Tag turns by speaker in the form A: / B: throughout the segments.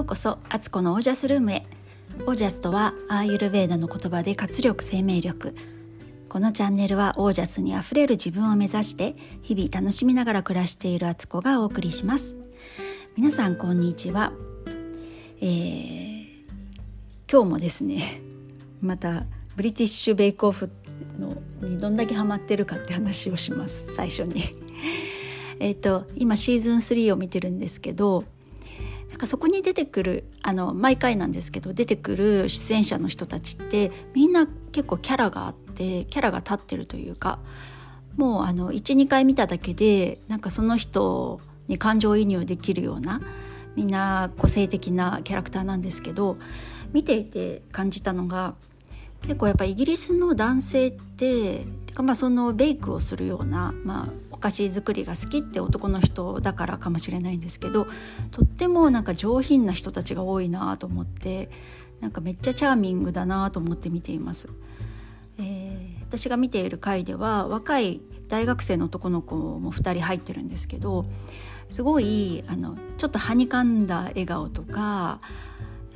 A: ようこそアツコのオージャスルームへ。オージャスとはアーユルベーダの言葉で活力生命力。このチャンネルはオージャスにあふれる自分を目指して日々楽しみながら暮らしているアツコがお送りします。皆さんこんにちは、えー、今日もですね またブリティッシュベイクオフのにどんだけハマってるかって話をします。最初に。えっと今シーズン3を見てるんですけどなんかそこに出てくるあの毎回なんですけど出てくる出演者の人たちってみんな結構キャラがあってキャラが立ってるというかもうあの12回見ただけでなんかその人に感情移入できるようなみんな個性的なキャラクターなんですけど見ていて感じたのが結構やっぱイギリスの男性っててかまあそのベイクをするような、まあ、菓子作りが好きって男の人だからかもしれないんですけどとってもなんか上品な人たちが多いなと思ってなんかめっちゃチャーミングだなと思って見ています。えー、私が見ている回では若い大学生の男の子も2人入ってるんですけどすごいあのちょっとはにかんだ笑顔とか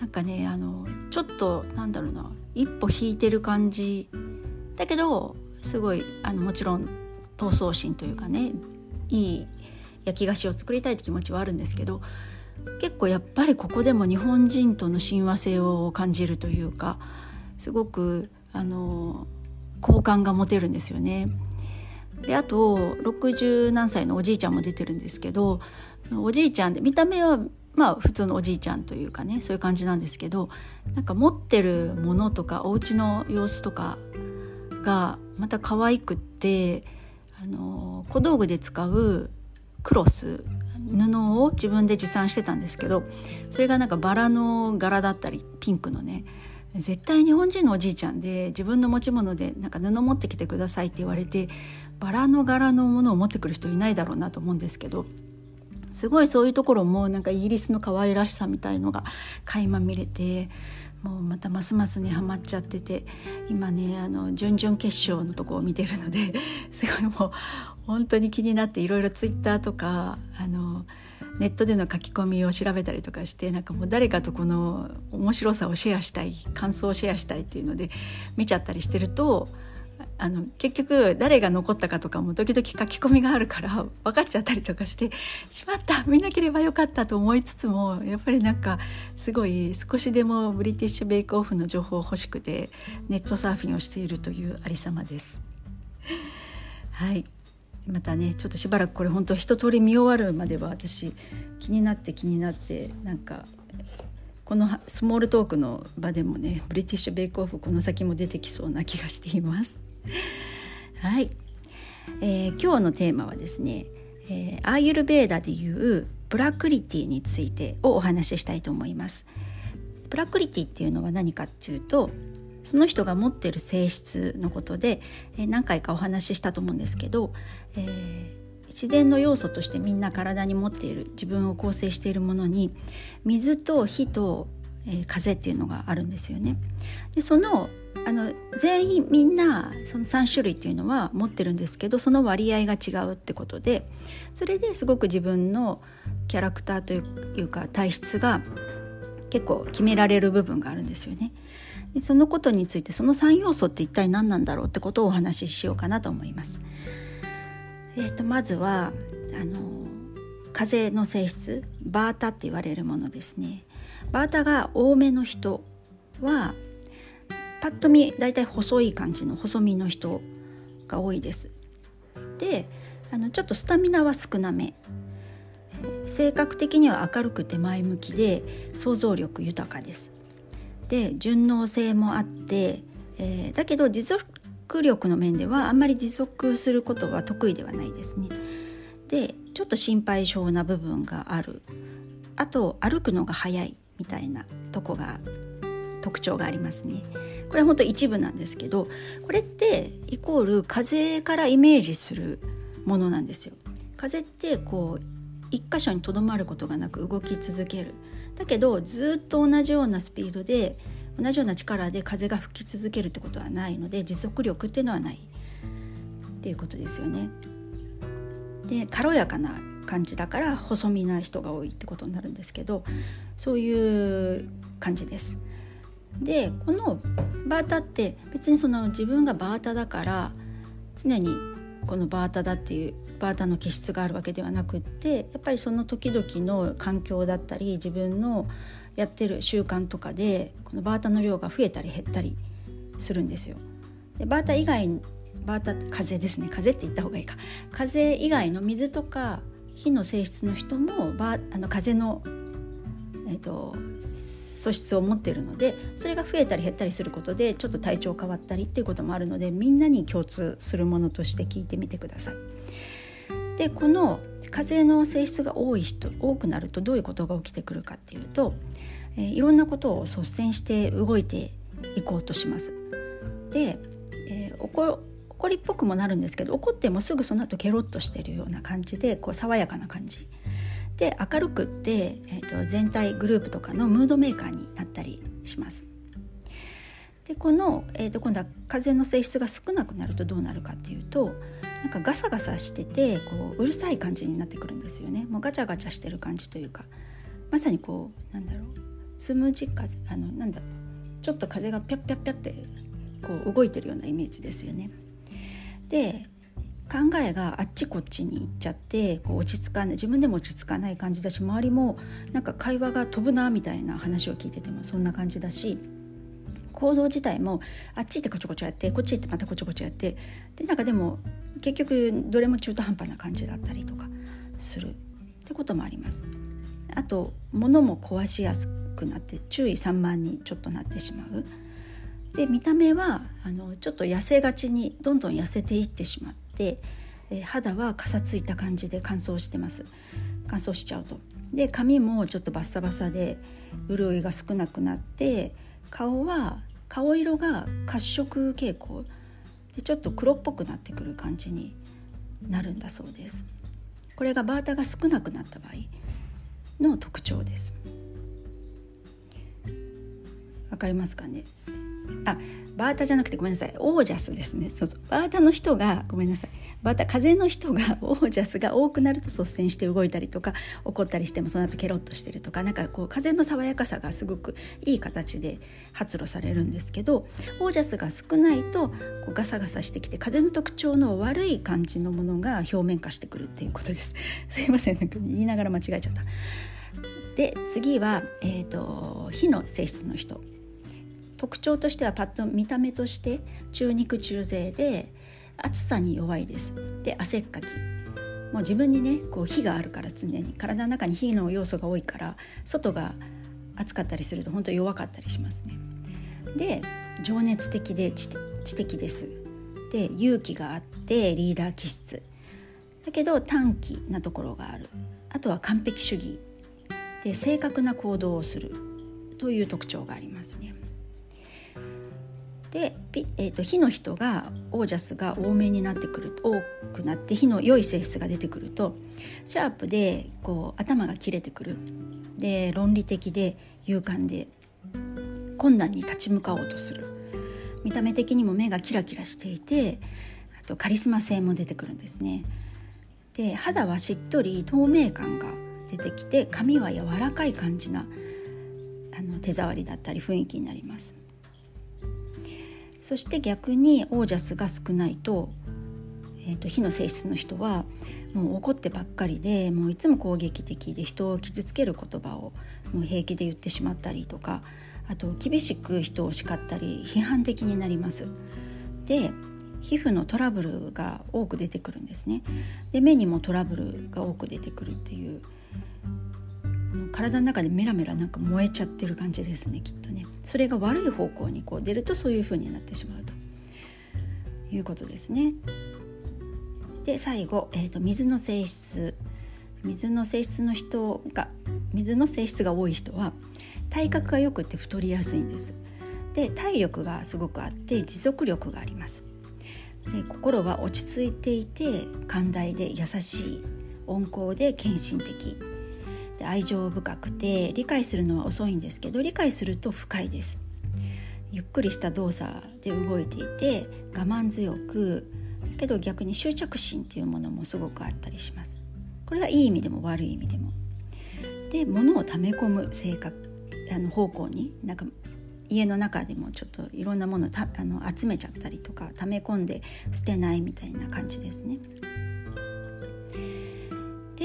A: なんかねあのちょっとなんだろうな一歩引いてる感じだけどすごいあのもちろん闘争心というかねいい焼き菓子を作りたいって気持ちはあるんですけど結構やっぱりここでも日本人との親和性を感じるというかすごくあの好感が持てるんですよね。であと60何歳のおじいちゃんも出てるんですけどおじいちゃんで見た目はまあ普通のおじいちゃんというかねそういう感じなんですけどなんか持ってるものとかお家の様子とかがまた可愛くってあの小道具で使うクロス布を自分で持参してたんですけどそれがなんかバラの柄だったりピンクのね絶対日本人のおじいちゃんで自分の持ち物でなんか布持ってきてくださいって言われてバラの柄のものを持ってくる人いないだろうなと思うんですけどすごいそういうところもなんかイギリスの可愛らしさみたいのが垣間見れてもうまたますますねハマっちゃってて今ねあの準々決勝のとこを見てるのですごいもう本当に気になっていろいろツイッターとかあのネットでの書き込みを調べたりとかしてなんかもう誰かとこの面白さをシェアしたい感想をシェアしたいっていうので見ちゃったりしてるとあの結局誰が残ったかとかも時々書き込みがあるから分かっちゃったりとかしてしまった見なければよかったと思いつつもやっぱりなんかすごい少しでもブリティッシュ・ベイクオフの情報欲しくてネットサーフィンをしているというありさまです。はいまたねちょっとしばらくこれ本当一通り見終わるまでは私気になって気になってなんかこのスモールトークの場でもねブリティッシュ・ベイクオフこの先も出てきそうな気がしています。はい、えー、今日のテーマはですね、えー、アーユルベーダでいうプラクリティについてをお話ししたいと思います。プラクリティっていうのは何かっていうとその人が持ってる性質のことで、えー、何回かお話ししたと思うんですけど、えー、自然の要素としてみんな体に持っている自分を構成しているものに水と火と、えー、風っていうのがあるんですよね。でそのあの全員みんなその3種類っていうのは持ってるんですけどその割合が違うってことでそれですごく自分のキャラクターというか体質が結構決められる部分があるんですよね。でそのことについてその3要素って一体何なんだろうってことをお話ししようかなと思います。えー、とまずはあの風の性質バータって言われるものですね。バータが多めの人はパッと見大体細い感じの細身の人が多いです。であのちょっとスタミナは少なめ。性格的には明るくて前向きで想像力豊かです。で順応性もあって、えー、だけど持続力の面ではあんまり持続することは得意ではないですね。でちょっと心配性な部分がある。あと歩くのが速い。みたいなとこが特徴がありますねこれは本当一部なんですけどこれってイコール風からイメージするものなんですよ。風ってこう一箇所にとどまることがなく動き続けるだけどずっと同じようなスピードで同じような力で風が吹き続けるってことはないので持続力っていうのはないっていうことですよね。で軽やかな感じだから細身な人が多いってことになるんですけどそういう感じです。でこのバータって別にその自分がバータだから常にこのバータだっていうバータの気質があるわけではなくってやっぱりその時々の環境だったり自分のやってる習慣とかでこのバータの量が増えたり減ったりするんですよ。でバータ以外バータ風ですね風って言った方がいいか風以外の水とか火の性質の人もバあの風の、えーと素質を持っているのでそれが増えたり減ったりすることでちょっと体調変わったりっていうこともあるのでみんなに共通するものとして聞いてみてください。でこの風の性質が多い人多くなるとどういうことが起きてくるかっていうと、えー、いろんなことを率先して動いていこうとします。で、えー、怒りっぽくもなるんですけど怒ってもすぐその後ケロッとしてるような感じでこう爽やかな感じ。で明るくって、えーと、全体グループとかのムードメーカーになったりします。でこの、えーと、今度は風の性質が少なくなるとどうなるかっていうとなんかガサガサしててこううるさい感じになってくるんですよね。もうガチャガチャしてる感じというか。まさにこうなんだろう。つむじ風あのなんだろう。ちょっと風がピャッピャッピャってこう動いてるようなイメージですよね。で考えがあっちこっちに行っちゃってこう落ち着かない自分でも落ち着かない感じだし周りもなんか会話が飛ぶなみたいな話を聞いててもそんな感じだし行動自体もあっち行ってこちょこちょやってこっち行ってまたこちょこちょやってでなんかでも結局どれも中途半端な感じだったりとかするってこともあります。あと物も壊しやすくなって注意散漫にちょっとなってしまう。で見た目はあのちょっと痩せがちにどんどん痩せていってしまって、え、肌はかさついた感じで乾燥してます。乾燥しちゃうと。で髪もちょっとバッサバサで潤いが少なくなって顔は顔色が褐色傾向。でちょっと黒っぽくなってくる感じになるんだそうです。これがバータが少なくなった場合の特徴です。わかりますかね？あバータじゃなくてごめんなさい。オージャスですね。そうそう。バータの人がごめんなさい。バータ風の人が オージャスが多くなると率先して動いたりとか怒ったりしてもその後ケロッとしてるとかなんかこう風の爽やかさがすごくいい形で発露されるんですけどオージャスが少ないとこうガサガサしてきて風の特徴の悪い感じのものが表面化してくるっていうことです。すいません。なんか言いながら間違えちゃった。で次は、えーと火の性質の人。特徴としてはパッと見た目として中肉中背で暑さに弱いです。で汗っかき。もう自分にねこう火があるから常に。体の中に火の要素が多いから外が暑かったりすると本当弱かったりしますね。で情熱的で知的です。で勇気があってリーダー気質。だけど短気なところがある。あとは完璧主義。で正確な行動をする。という特徴がありますね。で、えーと、火の人がオージャスが多めになってくる多くなって火の良い性質が出てくるとシャープでこう頭が切れてくるで論理的で勇敢で困難に立ち向かおうとする見た目的にも目がキラキラしていてあとカリスマ性も出てくるんですね。で肌はしっとり透明感が出てきて髪は柔らかい感じなあの手触りだったり雰囲気になります。そして逆にオージャスが少ないと,、えーと、火の性質の人はもう怒ってばっかりでもういつも攻撃的で人を傷つける言葉をもう平気で言ってしまったりとかあと厳しく人を叱ったり批判的になります。で皮膚のトラブルが多く出てくるんですね。で目にもトラブルが多く出てくるっていう体の中でメラメラなんか燃えちゃってる感じですねきっとね。それが悪い方向にこう出るとそういう風になってしまうということですね。で最後、えーと、水の性質。水の性質の人が水の性質が多い人は体格がよくて太りやすいんです。で体力がすごくあって持続力があります。で心は落ち着いていて寛大で優しい温厚で献身的。で愛情深くて理解するのは遅いんですけど理解すると深いですゆっくりした動作で動いていて我慢強くけど逆に執着心っていうものもすごくあったりしますこれはいい意味でも悪い意味でも。で物を溜め込む性格あの方向になんか家の中でもちょっといろんなものをたあの集めちゃったりとか溜め込んで捨てないみたいな感じですね。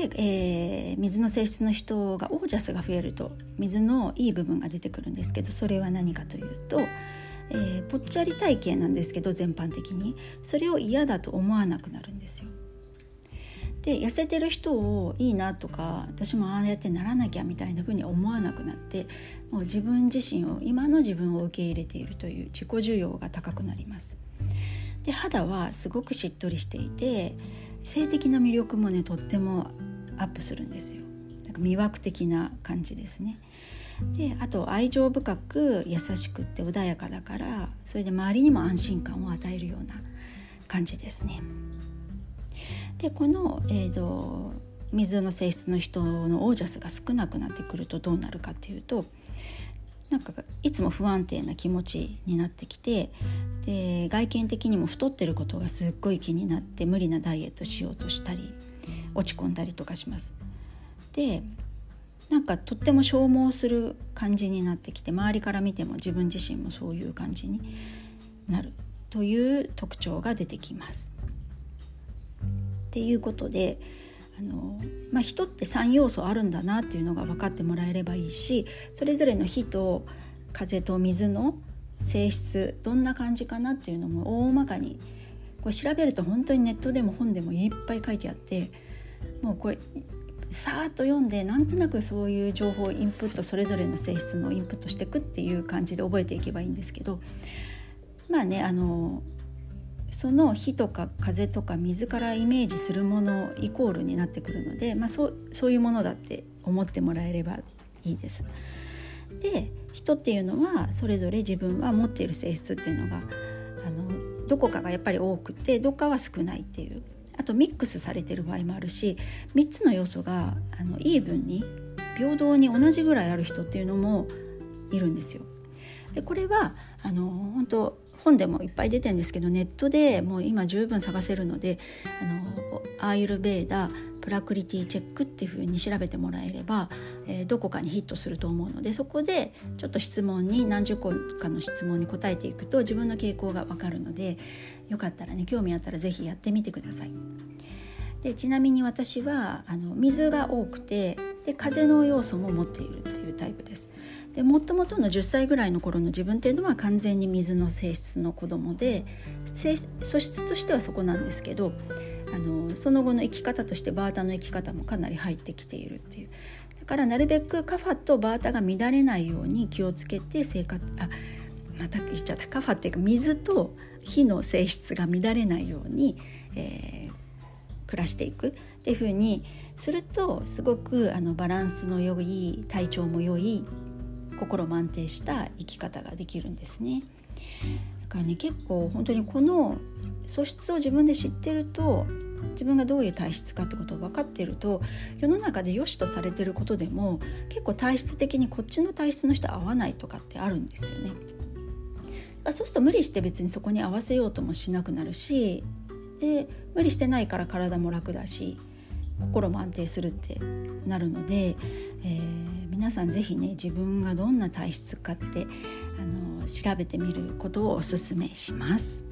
A: で、えー、水の性質の人がオージャスが増えると水のいい部分が出てくるんですけどそれは何かというと、えー、ぽっちゃり体型なんですけど全般的にそれを嫌だと思わなくなるんですよ。で痩せてる人をいいなとか私もああやってならなきゃみたいな風に思わなくなってもう自分自身を今の自分を受け入れているという自己需要が高くなります。で肌はすごくしっとりしていて性的な魅力もねとってもアップするんですよ。なんか魅惑的な感じですね。であと愛情深く優しくって穏やかだからそれで周りにも安心感を与えるような感じですね。でこの、えーと、水の性質の人のオージャスが少なくなってくるとどうなるかっていうとなんかいつも不安定な気持ちになってきてで外見的にも太ってることがすっごい気になって無理なダイエットしようとしたり落ち込んだりとかします。でなんかとっても消耗する感じになってきて周りから見ても自分自身もそういう感じになるという特徴が出てきます。っていうことであの、まあ、人って3要素あるんだなっていうのが分かってもらえればいいしそれぞれの火と風と水の性質どんな感じかなっていうのも大まかにこれ調べると本当にネットでも本でもいっぱい書いてあってもうこれさーっと読んでなんとなくそういう情報をインプットそれぞれの性質のインプットしていくっていう感じで覚えていけばいいんですけどまあねあのその火とか風とか水からイメージするものイコールになってくるので、まあ、そうそういうものだって思ってもらえればいいです。で人っていうのはそれぞれ自分は持っている性質っていうのがあのどこかがやっぱり多くてどっかは少ないっていうあとミックスされてる場合もあるし3つの要素があのイーブンに平等に同じぐらいある人っていうのもいるんですよ。でこれはあの本当本でもいっぱい出てるんですけどネットでもう今十分探せるのであのアーユルベーダプラクリティチェックっていうふうに調べてもらえれば、えー、どこかにヒットすると思うのでそこでちょっと質問に何十個かの質問に答えていくと自分の傾向が分かるのでよかったらね興味あったら是非やってみてください。でちなみに私はあの水が多くてで風の要素も持っているっていうタイプです。でもともとの10歳ぐらいの頃の自分っていうのは完全に水の性質の子供で素質としてはそこなんですけどあのその後の生き方としてバータの生き方もかなり入ってきているっていう。だからなるべくカファとバータが乱れないように気をつけて生活あまた言っちゃった。カファっていうか水と火の性質が乱れないように、えー、暮らしていく。っていうふうにするとすごくあのバランスの良い体調も良い心も安定した生き方ができるんですね。だからね結構本当にこの素質を自分で知ってると自分がどういう体質かってことを分かっていると世の中で良しとされてることでも結構体質的にこっちの体質の人合わないとかってあるんですよね。そうすると無理して別にそこに合わせようともしなくなるしで無理してないから体も楽だし心も安定するってなるので、えー皆さん是非ね自分がどんな体質かってあの調べてみることをおすすめします。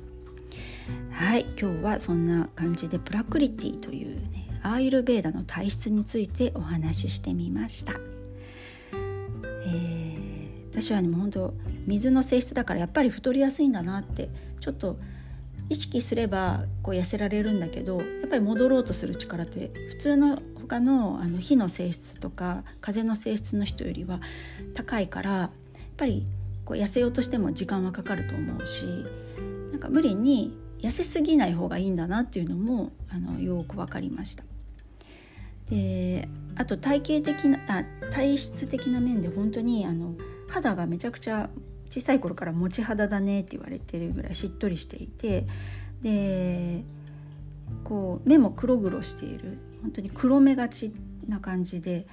A: はい今日はそんな感じでプラクリティというねアーユルベーダの体質についてお話ししてみました。えー、私はねもう本当水の性質だからやっぱり太りやすいんだなってちょっと意識すればこう痩せられるんだけどやっぱり戻ろうとする力って普通の他のあの火の性質とか風の性質の人よりは高いからやっぱりこう痩せようとしても時間はかかると思うしなんか無理に痩せすぎない方がいいんだなっていうのもあのよく分かりました。であと体型的なあ体質的な面で本当にあの肌がめちゃくちゃ小さい頃から持ち肌だねって言われてるぐらいしっとりしていてでこう目も黒々している本当に黒目がちな感じで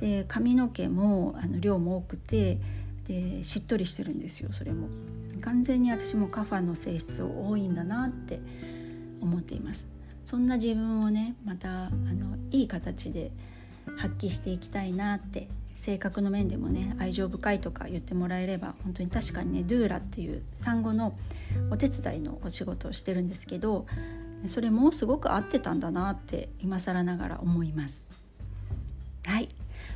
A: で髪の毛もあの量も多くてでしっとりしてるんですよそれも。完全に私もカファの性質多いんだなって思っています。そんな自分をねまたあのいい形で発揮していきたいなって性格の面でもね愛情深いとか言ってもらえれば本当に確かにねドゥーラっていう産後のお手伝いのお仕事をしてるんですけどそれもすごく合ってたんだなって今更ながら思います。はい。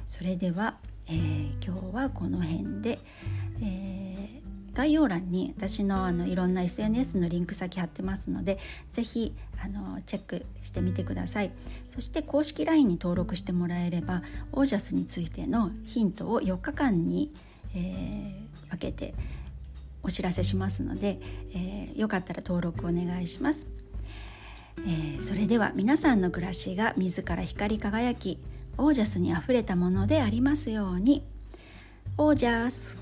A: それでは、えー、今日はこの辺で、えー、概要欄に私のあのいろんな SNS のリンク先貼ってますので是非あのチェックしてみてください。そして公式 LINE に登録してもらえればオージャスについてのヒントを4日間に、えー、分けてお知らせしますので、えー、よかったら登録お願いします、えー、それでは皆さんの暮らしが自ら光り輝きオージャスにあふれたものでありますように。オージャス。